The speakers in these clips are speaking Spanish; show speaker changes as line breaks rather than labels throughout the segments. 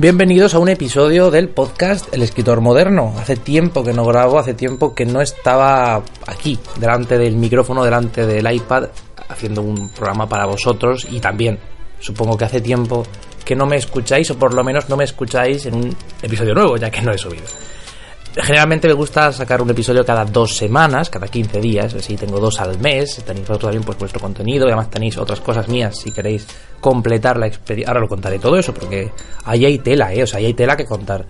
Bienvenidos a un episodio del podcast El escritor moderno. Hace tiempo que no grabo, hace tiempo que no estaba aquí, delante del micrófono, delante del iPad, haciendo un programa para vosotros y también supongo que hace tiempo que no me escucháis o por lo menos no me escucháis en un episodio nuevo, ya que no he subido. Generalmente me gusta sacar un episodio cada dos semanas, cada 15 días, así tengo dos al mes, tenéis vosotros también pues vuestro contenido y además tenéis otras cosas mías si queréis completar la experiencia. Ahora lo contaré todo eso porque ahí hay tela, ¿eh? O sea, ahí hay tela que contar.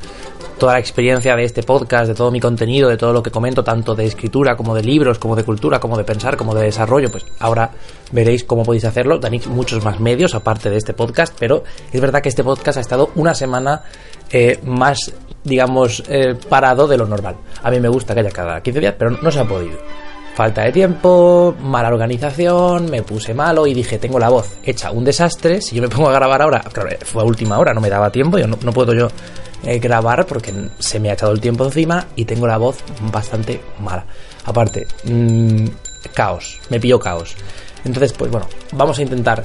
Toda la experiencia de este podcast, de todo mi contenido, de todo lo que comento, tanto de escritura como de libros, como de cultura, como de pensar, como de desarrollo, pues ahora veréis cómo podéis hacerlo. Tenéis muchos más medios aparte de este podcast, pero es verdad que este podcast ha estado una semana eh, más digamos, eh, parado de lo normal. A mí me gusta que haya cada 15 días, pero no se ha podido. Falta de tiempo, mala organización, me puse malo y dije, tengo la voz hecha un desastre, si yo me pongo a grabar ahora, claro, fue a última hora, no me daba tiempo, yo no, puedo yo eh, grabar porque se me ha echado el tiempo encima y tengo la voz bastante mala. Aparte, mmm, caos, me pillo caos. Entonces, pues bueno, vamos a intentar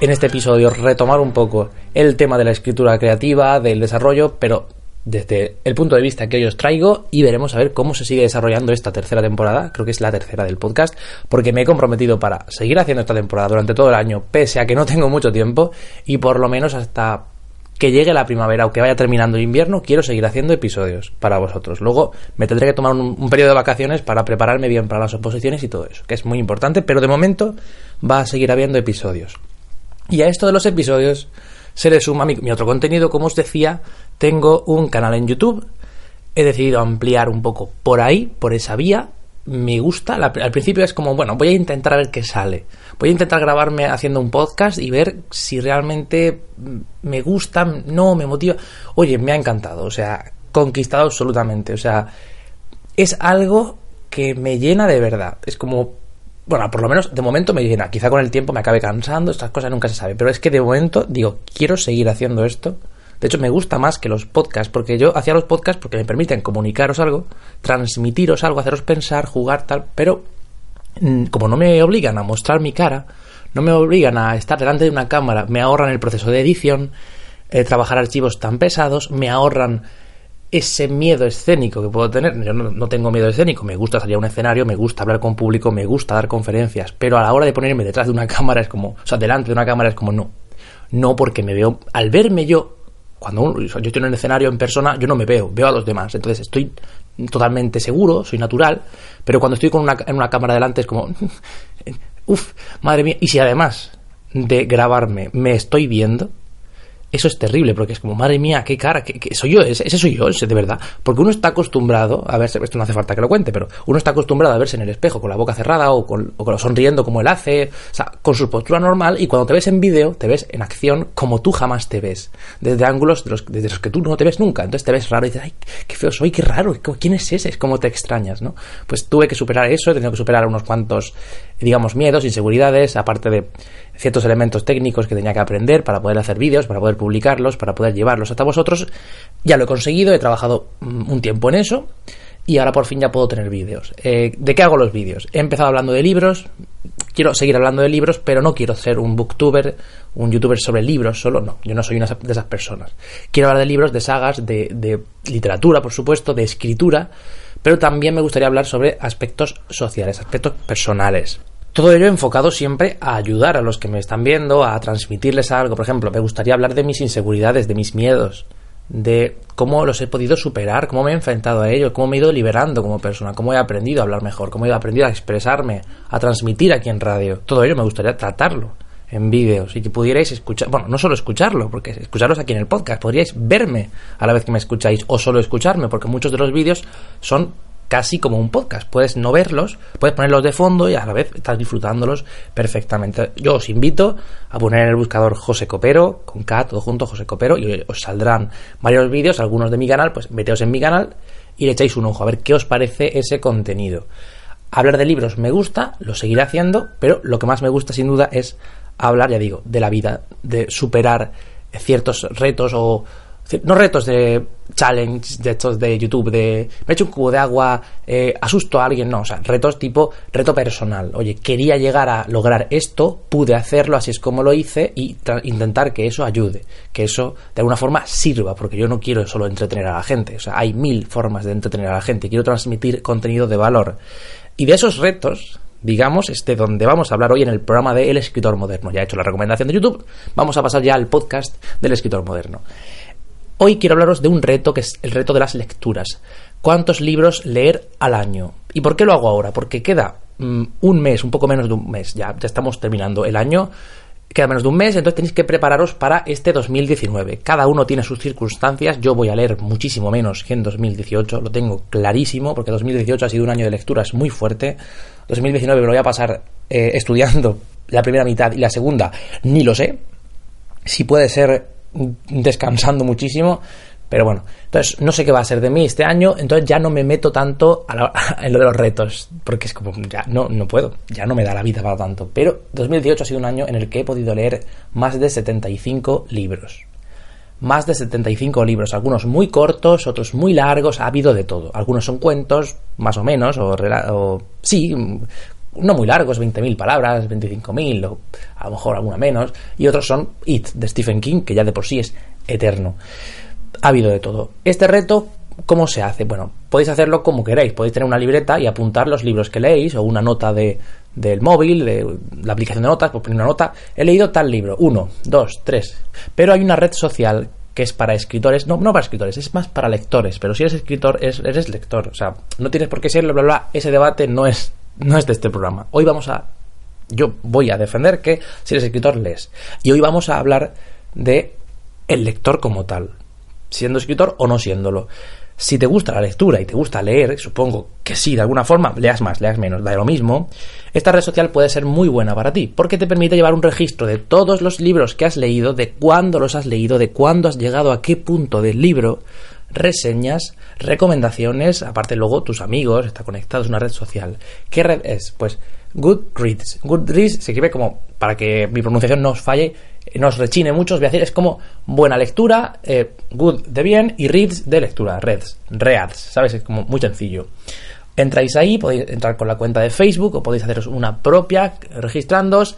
en este episodio retomar un poco el tema de la escritura creativa, del desarrollo, pero desde el punto de vista que hoy os traigo y veremos a ver cómo se sigue desarrollando esta tercera temporada, creo que es la tercera del podcast, porque me he comprometido para seguir haciendo esta temporada durante todo el año, pese a que no tengo mucho tiempo, y por lo menos hasta que llegue la primavera o que vaya terminando el invierno, quiero seguir haciendo episodios para vosotros. Luego me tendré que tomar un, un periodo de vacaciones para prepararme bien para las oposiciones y todo eso, que es muy importante, pero de momento va a seguir habiendo episodios. Y a esto de los episodios se le suma mi, otro contenido, como os decía, tengo un canal en YouTube, he decidido ampliar un poco por ahí, por esa vía, me gusta, al principio es como, bueno, voy a intentar ver qué sale, voy a intentar grabarme haciendo un podcast y ver si realmente me gusta, no, me motiva, oye, me ha encantado, o sea, conquistado absolutamente, o sea, es algo que me llena de verdad, es como bueno, por lo menos de momento me llena. Quizá con el tiempo me acabe cansando, estas cosas nunca se sabe. Pero es que de momento digo, quiero seguir haciendo esto. De hecho, me gusta más que los podcasts, porque yo hacía los podcasts porque me permiten comunicaros algo, transmitiros algo, haceros pensar, jugar, tal. Pero mm, como no me obligan a mostrar mi cara, no me obligan a estar delante de una cámara, me ahorran el proceso de edición, eh, trabajar archivos tan pesados, me ahorran ese miedo escénico que puedo tener. Yo no, tengo miedo escénico, me gusta salir a un escenario, me gusta hablar con público, me gusta dar conferencias, pero a la hora de ponerme detrás de una cámara es como, o sea, delante de una cámara es como no. No porque me veo, al verme yo, cuando yo estoy en el escenario en persona, yo no me veo, veo a los demás. Entonces estoy totalmente seguro, soy natural, pero cuando estoy con una, en una cámara delante es como, uff, madre mía. Y si además de grabarme me estoy viendo, eso es terrible, porque es como, madre mía, qué cara, que, soy yo, ese, soy yo, ese de verdad. Porque uno está acostumbrado a verse, esto no hace falta que lo cuente, pero uno está acostumbrado a verse en el espejo con la boca cerrada o con, o sonriendo como él hace, o sea, con su postura normal, y cuando te ves en vídeo, te ves en acción como tú jamás te ves, desde ángulos de los, desde los que tú no te ves nunca. Entonces te ves raro y dices, ay, qué feo soy, qué raro, ¿quién es ese? Es te extrañas, ¿no? Pues tuve que superar eso, he tenido que superar unos cuantos, digamos, miedos, inseguridades, aparte de ciertos elementos técnicos que tenía que aprender para poder hacer vídeos, para poder publicarlos, para poder llevarlos hasta vosotros. Ya lo he conseguido, he trabajado mm, un tiempo en eso y ahora por fin ya puedo tener vídeos. Eh, ¿De qué hago los vídeos? He empezado hablando de libros, quiero seguir hablando de libros, pero no quiero ser un booktuber, un youtuber sobre libros solo, no, yo no soy una de esas personas. Quiero hablar de libros, de sagas, de, de literatura, por supuesto, de escritura, pero también me gustaría hablar sobre aspectos sociales, aspectos personales. Todo ello enfocado siempre a ayudar a los que me están viendo, a transmitirles algo. Por ejemplo, me gustaría hablar de mis inseguridades, de mis miedos, de cómo los he podido superar, cómo me he enfrentado a ello, cómo me he ido liberando como persona, cómo he aprendido a hablar mejor, cómo he aprendido a expresarme, a transmitir aquí en radio. Todo ello me gustaría tratarlo en vídeos y que pudierais escuchar, bueno, no solo escucharlo, porque escucharos aquí en el podcast, podríais verme a la vez que me escucháis o solo escucharme, porque muchos de los vídeos son casi como un podcast. Puedes no verlos, puedes ponerlos de fondo y a la vez estás disfrutándolos perfectamente. Yo os invito a poner en el buscador José Copero, con K, todo junto, José Copero, y os saldrán varios vídeos, algunos de mi canal, pues meteos en mi canal y le echáis un ojo a ver qué os parece ese contenido. Hablar de libros me gusta, lo seguiré haciendo, pero lo que más me gusta sin duda es hablar, ya digo, de la vida, de superar ciertos retos o no retos de challenge de estos de YouTube, de me he hecho un cubo de agua, eh, asusto a alguien, no, o sea, retos tipo reto personal. Oye, quería llegar a lograr esto, pude hacerlo, así es como lo hice y intentar que eso ayude, que eso de alguna forma sirva, porque yo no quiero solo entretener a la gente, o sea, hay mil formas de entretener a la gente, quiero transmitir contenido de valor. Y de esos retos, digamos, este donde vamos a hablar hoy en el programa de El escritor moderno. Ya he hecho la recomendación de YouTube, vamos a pasar ya al podcast del escritor moderno. Hoy quiero hablaros de un reto que es el reto de las lecturas. ¿Cuántos libros leer al año? ¿Y por qué lo hago ahora? Porque queda mm, un mes, un poco menos de un mes, ya, ya estamos terminando el año, queda menos de un mes, entonces tenéis que prepararos para este 2019. Cada uno tiene sus circunstancias, yo voy a leer muchísimo menos que en 2018, lo tengo clarísimo, porque 2018 ha sido un año de lecturas muy fuerte. 2019 me lo voy a pasar eh, estudiando la primera mitad y la segunda, ni lo sé. Si puede ser descansando muchísimo. Pero bueno, entonces no sé qué va a ser de mí este año, entonces ya no me meto tanto en lo de los retos, porque es como, ya no, no puedo, ya no me da la vida para tanto. Pero 2018 ha sido un año en el que he podido leer más de 75 libros. Más de 75 libros, algunos muy cortos, otros muy largos, ha habido de todo. Algunos son cuentos, más o menos, o, o sí, no muy largos, 20.000 palabras, 25.000 o a lo mejor alguna menos, y otros son It de Stephen King, que ya de por sí es eterno. Ha habido de todo. Este reto, ¿cómo se hace? Bueno, podéis hacerlo como queráis, podéis tener una libreta y apuntar los libros que leéis o una nota de, del móvil, de la aplicación de notas, pues poner una nota, he leído tal libro, uno, dos, tres, pero hay una red social que es para escritores, no, no para escritores, es más para lectores, pero si eres escritor, eres lector, o sea, no tienes por qué serlo, bla, bla, ese debate no es no es de este programa. Hoy vamos a. Yo voy a defender que si eres escritor, lees. Y hoy vamos a hablar de el lector como tal. Siendo escritor o no siéndolo. Si te gusta la lectura y te gusta leer, supongo que sí, de alguna forma, leas más, leas menos, da lo mismo, esta red social puede ser muy buena para ti, porque te permite llevar un registro de todos los libros que has leído, de cuándo los has leído, de cuándo has llegado a qué punto del libro, reseñas, recomendaciones, aparte luego tus amigos, está conectado, es una red social. ¿Qué red es? Pues Goodreads. Goodreads se escribe como, para que mi pronunciación no os falle, no os rechine mucho, os voy a decir, es como buena lectura, eh, good de bien y reads de lectura, reads, reads, ¿sabes? Es como muy sencillo. Entráis ahí, podéis entrar con la cuenta de Facebook o podéis haceros una propia registrándoos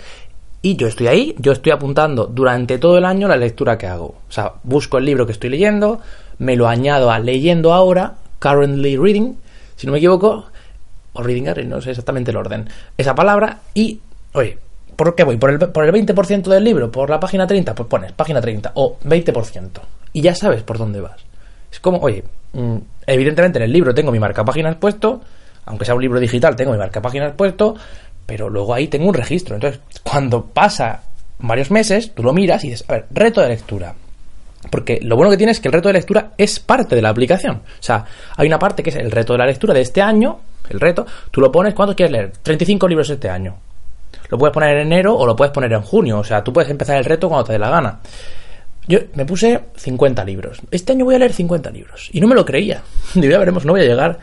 y yo estoy ahí, yo estoy apuntando durante todo el año la lectura que hago. O sea, busco el libro que estoy leyendo, me lo añado a leyendo ahora, currently reading, si no me equivoco, o reading, no sé exactamente el orden, esa palabra y, oye, ¿por qué voy? ¿Por el, por el 20% del libro? ¿Por la página 30? Pues pones página 30 o 20%. Y ya sabes por dónde vas. Es como, oye, mm, evidentemente en el libro tengo mi marca páginas puesto, aunque sea un libro digital, tengo mi marca páginas puesto, pero luego ahí tengo un registro. Entonces, cuando pasa varios meses, tú lo miras y dices, a ver, reto de lectura. Porque lo bueno que tiene es que el reto de lectura es parte de la aplicación. O sea, hay una parte que es el reto de la lectura de este año, el reto, tú lo pones, ¿cuánto quieres leer? 35 libros este año. Lo puedes poner en enero o lo puedes poner en junio. O sea, tú puedes empezar el reto cuando te dé la gana. Yo me puse 50 libros. Este año voy a leer 50 libros. Y no me lo creía. ya veremos, no voy a llegar.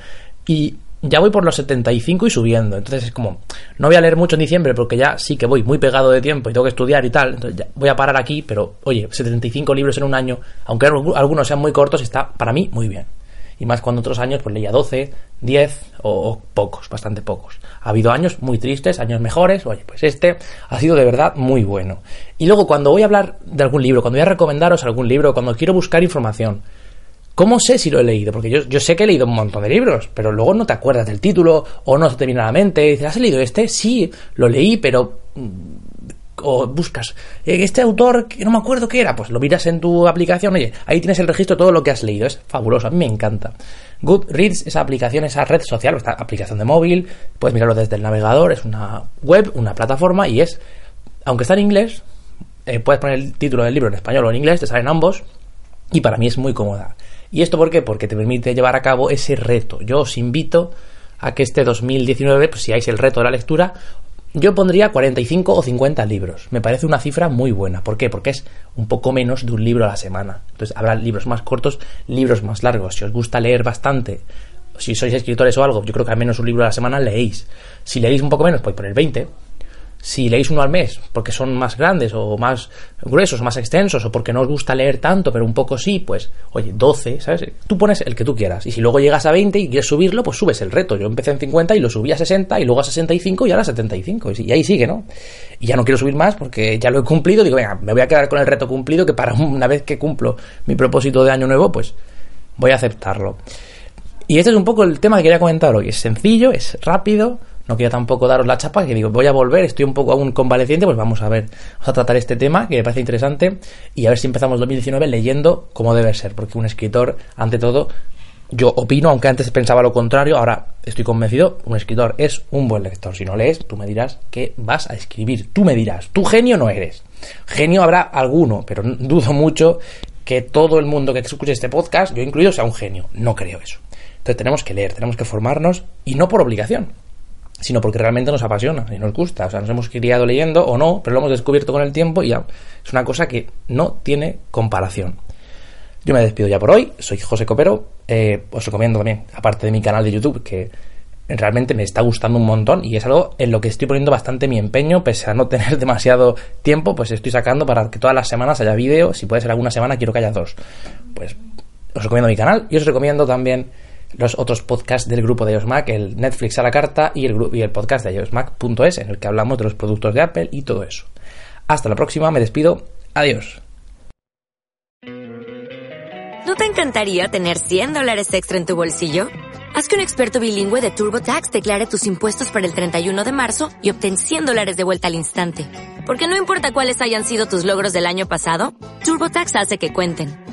Y ya voy por los 75 y subiendo. Entonces es como, no voy a leer mucho en diciembre porque ya sí que voy muy pegado de tiempo y tengo que estudiar y tal. Entonces ya voy a parar aquí, pero oye, 75 libros en un año, aunque algunos sean muy cortos, está para mí muy bien. Y más cuando otros años pues leía 12, 10 o, pocos, bastante pocos. Ha habido años muy tristes, años mejores. Oye, pues este ha sido de verdad muy bueno. Y luego cuando voy a hablar de algún libro, cuando voy a recomendaros algún libro, cuando quiero buscar información, ¿Cómo sé si lo he leído? Porque yo, sé que he leído un montón de libros, pero luego no te acuerdas del título o no se te viene a la mente. Dices, ¿has leído este? Sí, lo leí, pero... Mm, o buscas, eh, este autor, que no me acuerdo qué era, pues lo miras en tu aplicación, oye, ahí tienes el registro de todo lo que has leído, es fabuloso, a mí me encanta. Goodreads, esa aplicación, esa red social, esta aplicación de móvil, puedes mirarlo desde el navegador, es una web, una plataforma y es aunque está en inglés, eh, puedes poner el título del libro en español o en inglés, te salen ambos, y para mí es muy cómoda. ¿Y esto por qué? Porque te permite llevar a cabo ese reto. Yo os invito a que este 2019, pues si hagáis el reto de la lectura, yo pondría 45 o 50 libros. Me parece una cifra muy buena. ¿Por qué? Porque es un poco menos de un libro a la semana. Entonces habrá libros más cortos, libros más largos. Si os gusta leer bastante, si sois escritores o algo, yo creo que al menos un libro a la semana leéis. Si leéis un poco menos, podéis poner 20 si leéis uno al mes porque son más grandes o más gruesos o más extensos o porque no os gusta leer tanto pero un poco sí, pues oye, 12, ¿sabes? Tú pones el que tú quieras y si luego llegas a 20 y quieres subirlo, pues subes el reto. Yo empecé en 50 y lo subí a 60 y luego a 65 y ahora a 75 y ahí sigue, ¿no? Y ya no quiero subir más porque ya lo he cumplido, digo, venga, me voy a quedar con el reto cumplido que para una vez que cumplo mi propósito de año nuevo, pues voy a aceptarlo. Y este es un poco el tema que quería comentar hoy. Es sencillo, es rápido, no quiero tampoco daros la chapa, que digo, voy a volver, estoy un poco aún convaleciente, pues vamos a ver, vamos a tratar este tema que me parece interesante y a ver si empezamos 2019 leyendo como debe ser, porque un escritor, ante todo, yo opino, aunque antes pensaba lo contrario, ahora estoy convencido, un escritor es un buen lector. Si no lees, tú me dirás que vas a escribir, tú me dirás, tú genio no eres. Genio habrá alguno, pero dudo mucho que todo el mundo que escuche este podcast, yo incluido, sea un genio. No creo eso. Entonces tenemos que leer, tenemos que formarnos y no por obligación sino porque realmente nos apasiona y nos gusta. O sea, nos hemos criado leyendo o no, pero lo hemos descubierto con el tiempo y ya es una cosa que no tiene comparación. Yo me despido ya por hoy, soy José Copero, eh, os recomiendo también, aparte de mi canal de YouTube, que realmente me está gustando un montón y es algo en lo que estoy poniendo bastante mi empeño, pese a no tener demasiado tiempo, pues estoy sacando para que todas las semanas haya vídeo, si puede ser alguna semana quiero que haya dos. Pues os recomiendo mi canal y os recomiendo también los otros podcasts del grupo de iOS el Netflix a la carta y el, y el podcast de iOSmac.es, en el que hablamos de los productos de Apple y todo eso. Hasta la próxima, me despido. Adiós.
¿No te encantaría tener 100 dólares extra en tu bolsillo? Haz que un experto bilingüe de TurboTax declare tus impuestos para el 31 de marzo y obtén 100 dólares de vuelta al instante. Porque no importa cuáles hayan sido tus logros del año pasado, TurboTax hace que cuenten